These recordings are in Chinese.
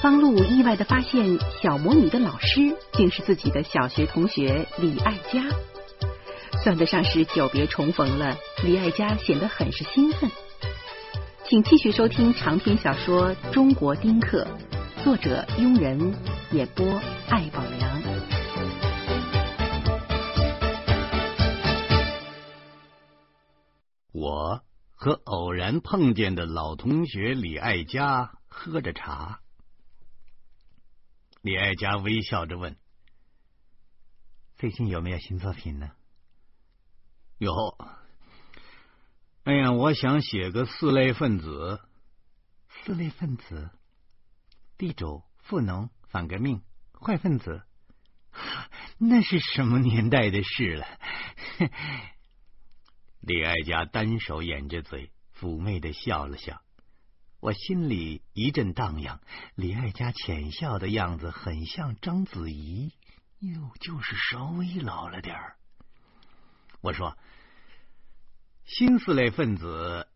方露意外的发现，小魔女的老师竟是自己的小学同学李爱嘉，算得上是久别重逢了。李爱嘉显得很是兴奋。请继续收听长篇小说《中国丁克》，作者庸人，演播艾宝良。我和偶然碰见的老同学李爱嘉喝着茶。李爱佳微笑着问：“最近有没有新作品呢？”“有。”“哎呀，我想写个四类分子。”“四类分子？地主、富农、反革命、坏分子？那是什么年代的事了？” 李爱佳单手掩着嘴，妩媚的笑了笑。我心里一阵荡漾，李爱家浅笑的样子很像章子怡，又就是稍微老了点儿。我说：“新四类分子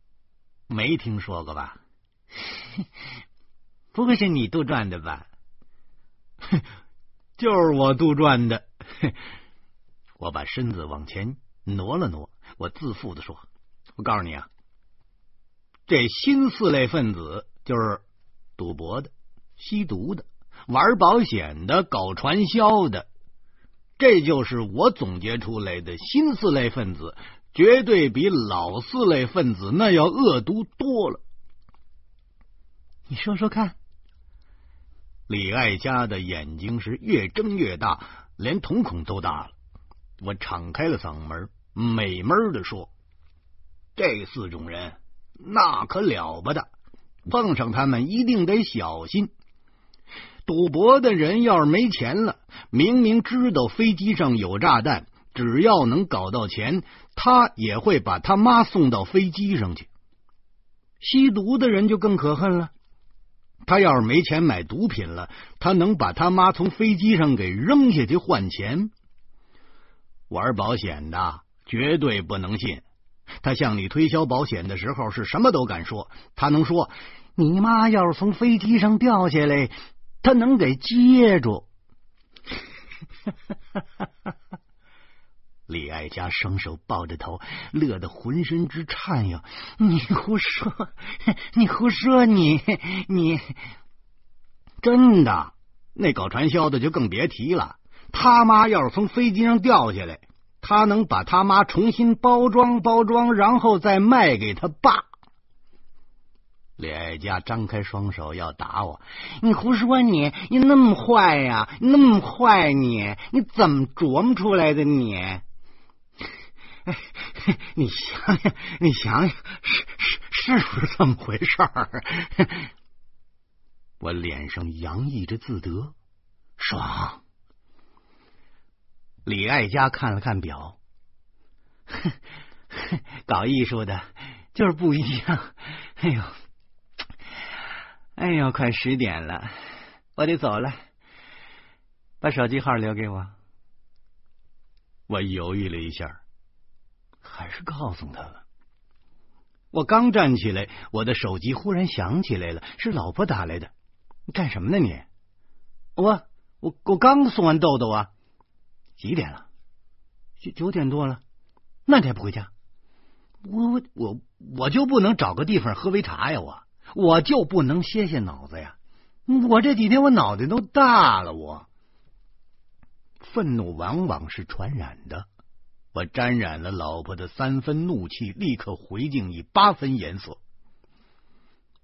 没听说过吧？不会是你杜撰的吧？”“ 就是我杜撰的。”我把身子往前挪了挪，我自负的说：“我告诉你啊。”这新四类分子就是赌博的、吸毒的、玩保险的、搞传销的，这就是我总结出来的新四类分子，绝对比老四类分子那要恶毒多了。你说说看。李爱家的眼睛是越睁越大，连瞳孔都大了。我敞开了嗓门，美闷的说：“这四种人。”那可了不得，碰上他们一定得小心。赌博的人要是没钱了，明明知道飞机上有炸弹，只要能搞到钱，他也会把他妈送到飞机上去。吸毒的人就更可恨了，他要是没钱买毒品了，他能把他妈从飞机上给扔下去换钱。玩保险的绝对不能信。他向你推销保险的时候是什么都敢说，他能说你妈要是从飞机上掉下来，他能给接住。李爱佳双手抱着头，乐得浑身直颤呀！你胡说，你胡说，你你真的？那搞传销的就更别提了，他妈要是从飞机上掉下来。他能把他妈重新包装包装，然后再卖给他爸。李爱佳张开双手要打我，你胡说！你你那么坏呀？那么坏你？你怎么琢磨出来的？你，你想想，你想想，是是是不是这么回事儿？我脸上洋溢着自得，爽。李爱佳看了看表，哼搞艺术的就是不一样。哎呦，哎呦，快十点了，我得走了。把手机号留给我。我犹豫了一下，还是告诉他了。我刚站起来，我的手机忽然响起来了，是老婆打来的。你干什么呢？你？我我我刚送完豆豆啊。几点了？九九点多了，那你还不回家？我我我我就不能找个地方喝杯茶呀？我我就不能歇歇脑子呀？我这几天我脑袋都大了。我愤怒往往是传染的，我沾染了老婆的三分怒气，立刻回敬以八分颜色。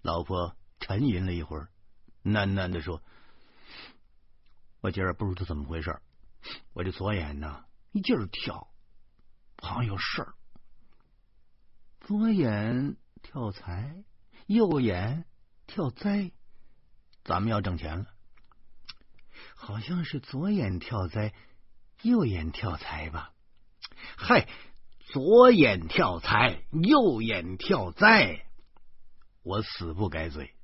老婆沉吟了一会儿，喃喃的说：“我今儿不知道怎么回事。”我这左眼呢，一劲儿跳，好像有事儿。左眼跳财，右眼跳灾，咱们要挣钱了。好像是左眼跳灾，右眼跳财吧？嗨，左眼跳财，右眼跳灾，我死不改嘴。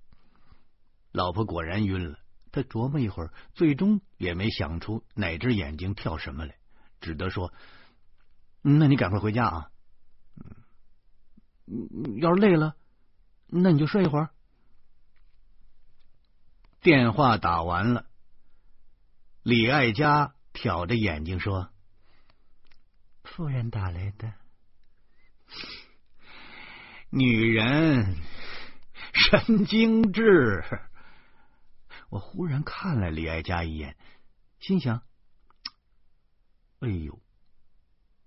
老婆果然晕了。他琢磨一会儿，最终也没想出哪只眼睛跳什么来，只得说：“那你赶快回家啊！要是累了，那你就睡一会儿。”电话打完了，李爱佳挑着眼睛说：“夫人打来的。”女人，神经质。我忽然看了李爱佳一眼，心想：“哎呦，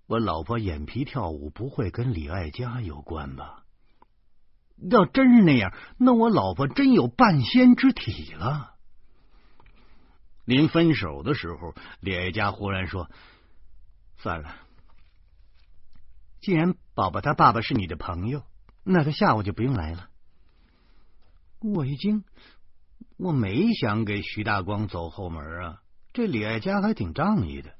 我老婆眼皮跳舞不会跟李爱佳有关吧？要真是那样，那我老婆真有半仙之体了。”临分手的时候，李爱佳忽然说：“算了，既然宝宝他爸爸是你的朋友。”那他下午就不用来了。我一惊，我没想给徐大光走后门啊。这李爱佳还挺仗义的。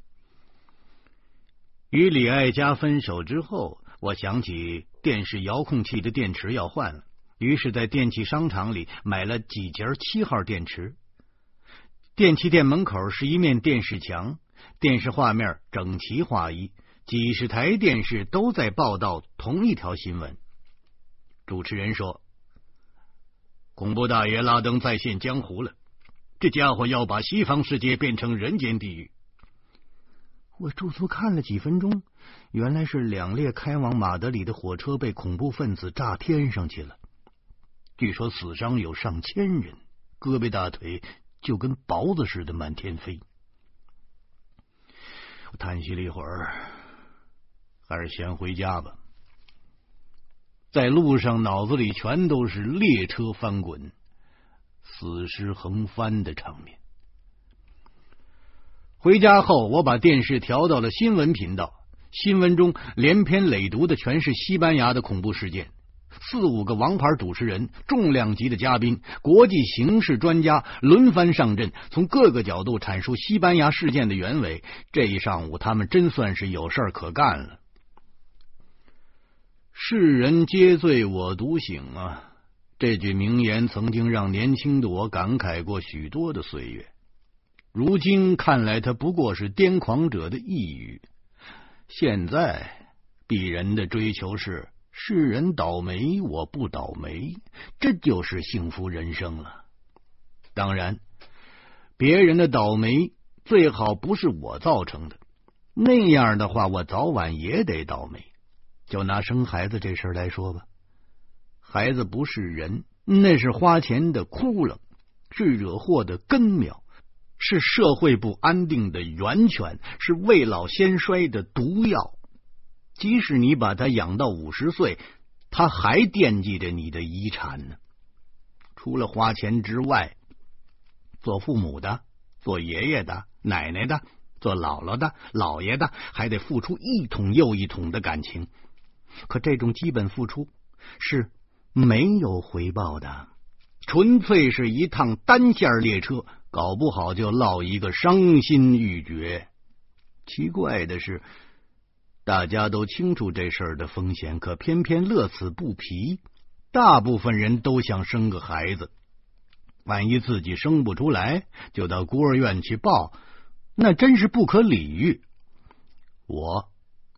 与李爱佳分手之后，我想起电视遥控器的电池要换了，于是，在电器商场里买了几节七号电池。电器店门口是一面电视墙，电视画面整齐划一，几十台电视都在报道同一条新闻。主持人说：“恐怖大爷拉登再现江湖了，这家伙要把西方世界变成人间地狱。”我驻足看了几分钟，原来是两列开往马德里的火车被恐怖分子炸天上去了。据说死伤有上千人，胳膊大腿就跟雹子似的满天飞。我叹息了一会儿，还是先回家吧。在路上，脑子里全都是列车翻滚、死尸横翻的场面。回家后，我把电视调到了新闻频道。新闻中连篇累牍的全是西班牙的恐怖事件，四五个王牌主持人、重量级的嘉宾、国际形势专家轮番上阵，从各个角度阐述西班牙事件的原委。这一上午，他们真算是有事儿可干了。世人皆醉我独醒啊！这句名言曾经让年轻的我感慨过许多的岁月，如今看来，它不过是癫狂者的呓语。现在，鄙人的追求是世人倒霉我不倒霉，这就是幸福人生了。当然，别人的倒霉最好不是我造成的，那样的话，我早晚也得倒霉。就拿生孩子这事来说吧，孩子不是人，那是花钱的窟窿，是惹祸的根苗，是社会不安定的源泉，是未老先衰的毒药。即使你把他养到五十岁，他还惦记着你的遗产呢。除了花钱之外，做父母的、做爷爷的、奶奶的、做姥姥的、姥爷的，还得付出一桶又一桶的感情。可这种基本付出是没有回报的，纯粹是一趟单线列车，搞不好就落一个伤心欲绝。奇怪的是，大家都清楚这事儿的风险，可偏偏乐此不疲。大部分人都想生个孩子，万一自己生不出来，就到孤儿院去抱，那真是不可理喻。我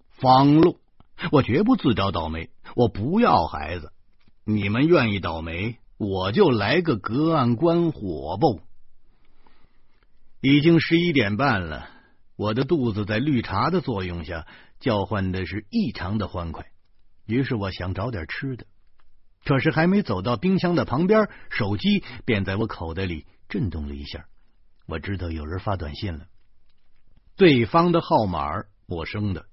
方路。我绝不自找倒霉，我不要孩子。你们愿意倒霉，我就来个隔岸观火不？已经十一点半了，我的肚子在绿茶的作用下叫唤的是异常的欢快。于是我想找点吃的，可是还没走到冰箱的旁边，手机便在我口袋里震动了一下。我知道有人发短信了，对方的号码陌生的。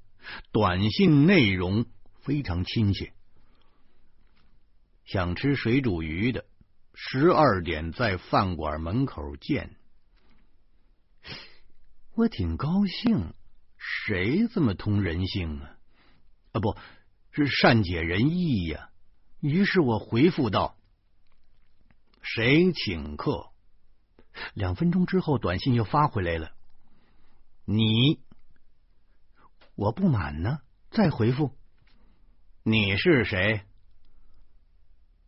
短信内容非常亲切，想吃水煮鱼的，十二点在饭馆门口见。我挺高兴，谁这么通人性啊？啊，不是善解人意呀。于是我回复道：“谁请客？”两分钟之后，短信又发回来了：“你。”我不满呢，再回复。你是谁？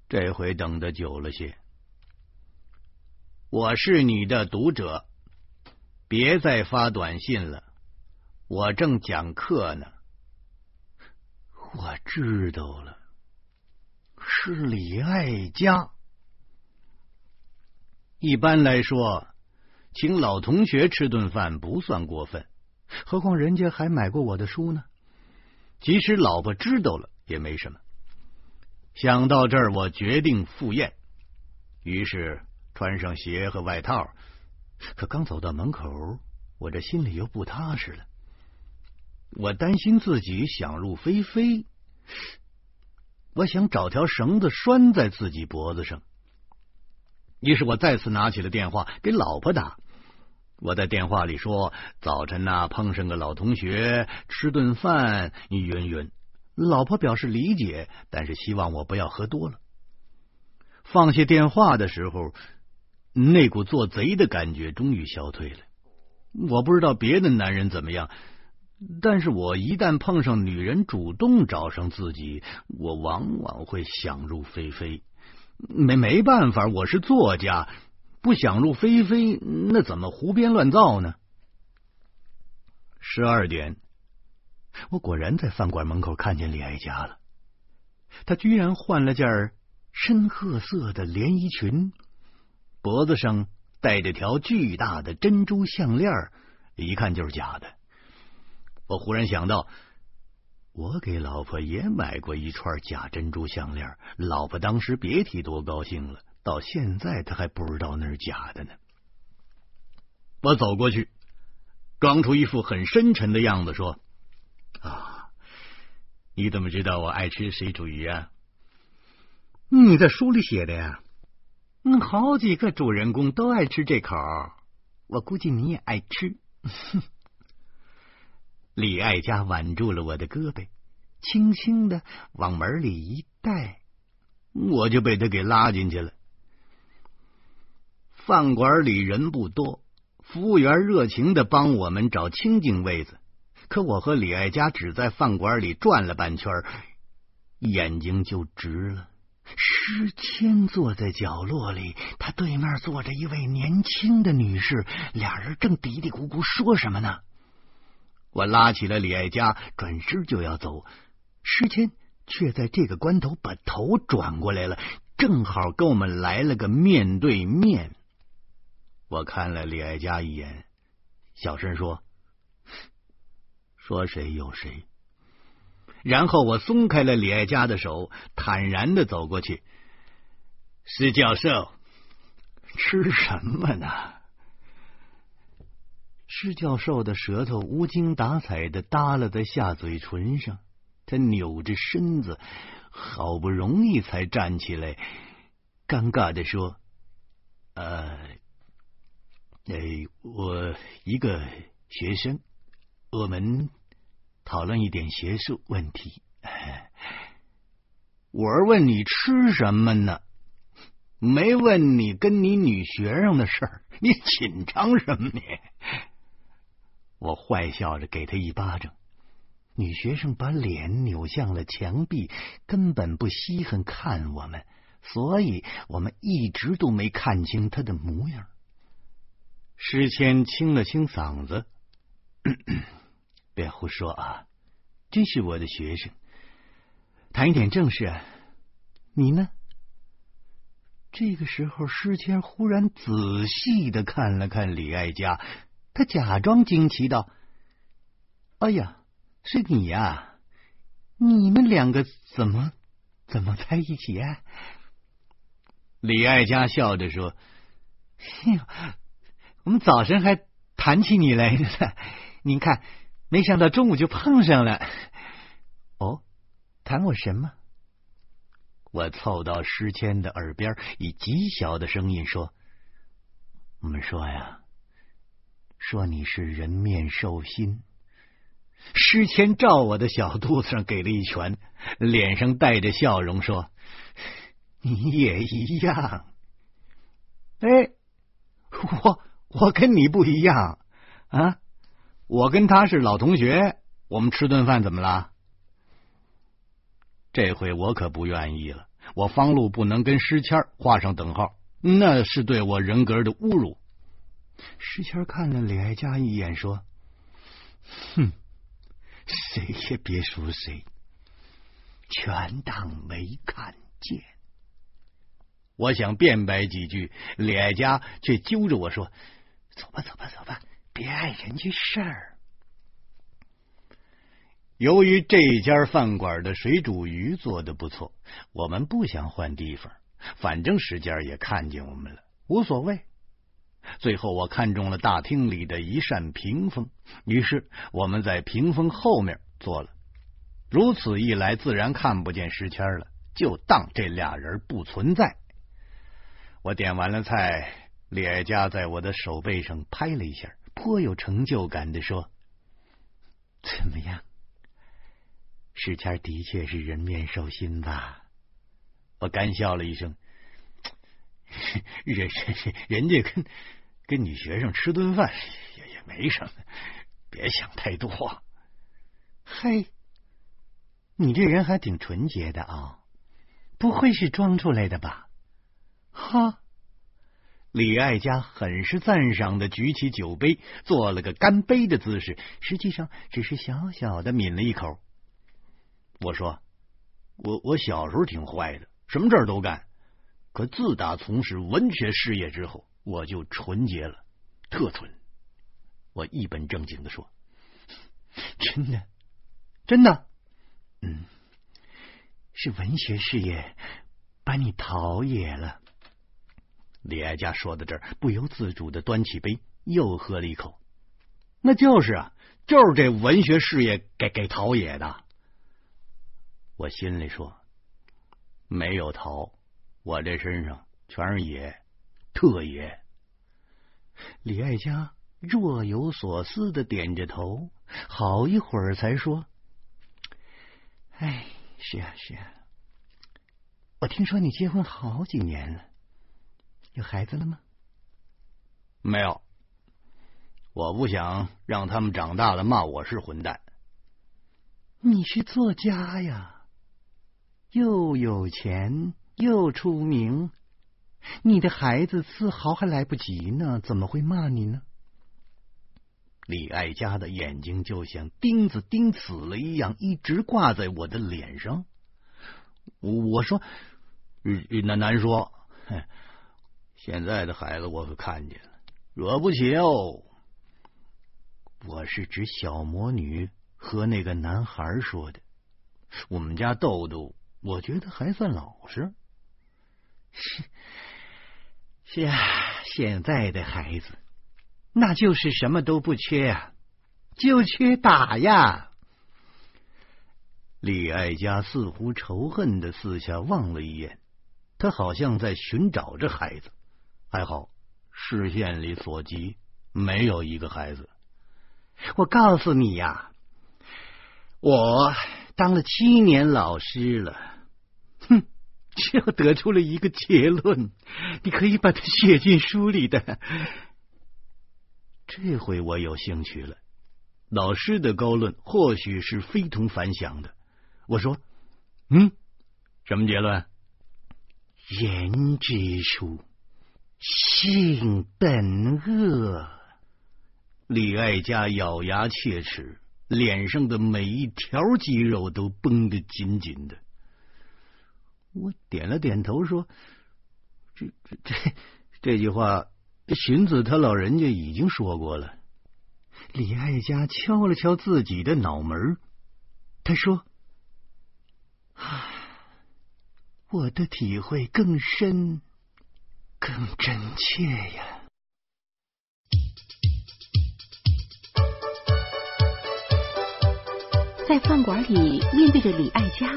这回等的久了些。我是你的读者，别再发短信了，我正讲课呢。我知道了，是李爱佳。一般来说，请老同学吃顿饭不算过分，何况人家还买过我的书呢。即使老婆知道了也没什么。想到这儿，我决定赴宴，于是穿上鞋和外套。可刚走到门口，我这心里又不踏实了。我担心自己想入非非，我想找条绳子拴在自己脖子上。于是我再次拿起了电话给老婆打。我在电话里说：“早晨呐，碰上个老同学，吃顿饭，云云。”老婆表示理解，但是希望我不要喝多了。放下电话的时候，那股做贼的感觉终于消退了。我不知道别的男人怎么样，但是我一旦碰上女人主动找上自己，我往往会想入非非。没没办法，我是作家，不想入非非，那怎么胡编乱造呢？十二点。我果然在饭馆门口看见李爱家了，她居然换了件深褐色的连衣裙，脖子上戴着条巨大的珍珠项链，一看就是假的。我忽然想到，我给老婆也买过一串假珍珠项链，老婆当时别提多高兴了，到现在他还不知道那是假的呢。我走过去，装出一副很深沉的样子说。啊！你怎么知道我爱吃水煮鱼啊？你在书里写的呀。那，好几个主人公都爱吃这口，我估计你也爱吃。李爱佳挽住了我的胳膊，轻轻的往门里一带，我就被他给拉进去了。饭馆里人不多，服务员热情的帮我们找清静位子。可我和李爱佳只在饭馆里转了半圈，眼睛就直了。诗谦坐在角落里，他对面坐着一位年轻的女士，俩人正嘀嘀咕咕说什么呢？我拉起了李爱佳，转身就要走，诗谦却在这个关头把头转过来了，正好跟我们来了个面对面。我看了李爱佳一眼，小声说。说谁有谁，然后我松开了李爱佳的手，坦然的走过去。施教授，吃什么呢？施教授的舌头无精打采的耷拉在下嘴唇上，他扭着身子，好不容易才站起来，尴尬的说：“呃，哎，我一个学生，我们。”讨论一点学术问题。我是问你吃什么呢？没问你跟你女学生的事儿，你紧张什么你？我坏笑着给他一巴掌。女学生把脸扭向了墙壁，根本不稀罕看我们，所以我们一直都没看清她的模样。诗谦清了清嗓子。别胡说啊！真是我的学生，谈一点正事。你呢？这个时候，诗谦忽然仔细的看了看李爱佳，他假装惊奇道：“哎呀，是你呀！你们两个怎么怎么在一起啊？”李爱佳笑着说：“哎呦，我们早晨还谈起你来着呢。您看。”没想到中午就碰上了。哦，谈我什么？我凑到诗谦的耳边，以极小的声音说：“我们说呀，说你是人面兽心。”诗谦照我的小肚子上给了一拳，脸上带着笑容说：“你也一样。”哎，我我跟你不一样啊。我跟他是老同学，我们吃顿饭怎么了？这回我可不愿意了。我方路不能跟诗谦画上等号，那是对我人格的侮辱。诗谦看了李爱佳一眼，说：“哼，谁也别说谁，全当没看见。”我想辩白几句，李爱佳却揪着我说：“走吧，走吧，走吧，别碍人家事儿。”由于这家饭馆的水煮鱼做的不错，我们不想换地方，反正石家也看见我们了，无所谓。最后，我看中了大厅里的一扇屏风，于是我们在屏风后面坐了。如此一来，自然看不见石谦了，就当这俩人不存在。我点完了菜，李爱佳在我的手背上拍了一下，颇有成就感的说：“怎么样？石谦的确是人面兽心吧？”我干笑了一声。人人人家跟跟女学生吃顿饭也也没什么，别想太多。嘿，你这人还挺纯洁的啊，不会是装出来的吧？哈！李爱家很是赞赏的举起酒杯，做了个干杯的姿势，实际上只是小小的抿了一口。我说：“我我小时候挺坏的，什么事儿都干。”可自打从事文学事业之后，我就纯洁了，特纯。我一本正经的说：“ 真的，真的，嗯，是文学事业把你陶冶了。”李爱家说到这儿，不由自主的端起杯，又喝了一口。那就是啊，就是这文学事业给给陶冶的。我心里说：“没有陶。”我这身上全是野，特野。李爱佳若有所思的点着头，好一会儿才说：“哎，是啊，是啊。我听说你结婚好几年了，有孩子了吗？没有。我不想让他们长大了骂我是混蛋。你是作家呀，又有钱。”又出名，你的孩子自豪还来不及呢，怎么会骂你呢？李爱家的眼睛就像钉子钉死了一样，一直挂在我的脸上。我说：“那难说。现在的孩子我可看见了，惹不起哦。”我是指小魔女和那个男孩说的。我们家豆豆，我觉得还算老实。是是啊，现在的孩子那就是什么都不缺啊，就缺打呀。李爱家似乎仇恨的四下望了一眼，他好像在寻找着孩子。还好视线里所及没有一个孩子。我告诉你呀，我当了七年老师了，哼。就得出了一个结论，你可以把它写进书里的。这回我有兴趣了，老师的高论或许是非同凡响的。我说：“嗯，什么结论？人之初，性本恶。”李爱家咬牙切齿，脸上的每一条肌肉都绷得紧紧的。我点了点头，说：“这、这、这这句话，荀子他老人家已经说过了。”李爱家敲了敲自己的脑门，他说：“啊，我的体会更深，更真切呀。”在饭馆里，面对着李爱家。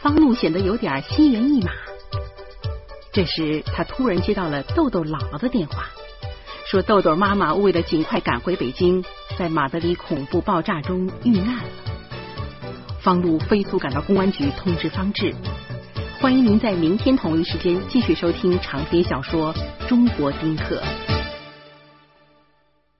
方露显得有点心猿意马。这时，他突然接到了豆豆姥姥的电话，说豆豆妈妈为了尽快赶回北京，在马德里恐怖爆炸中遇难了。方露飞速赶到公安局通知方志。欢迎您在明天同一时间继续收听长篇小说《中国丁克》。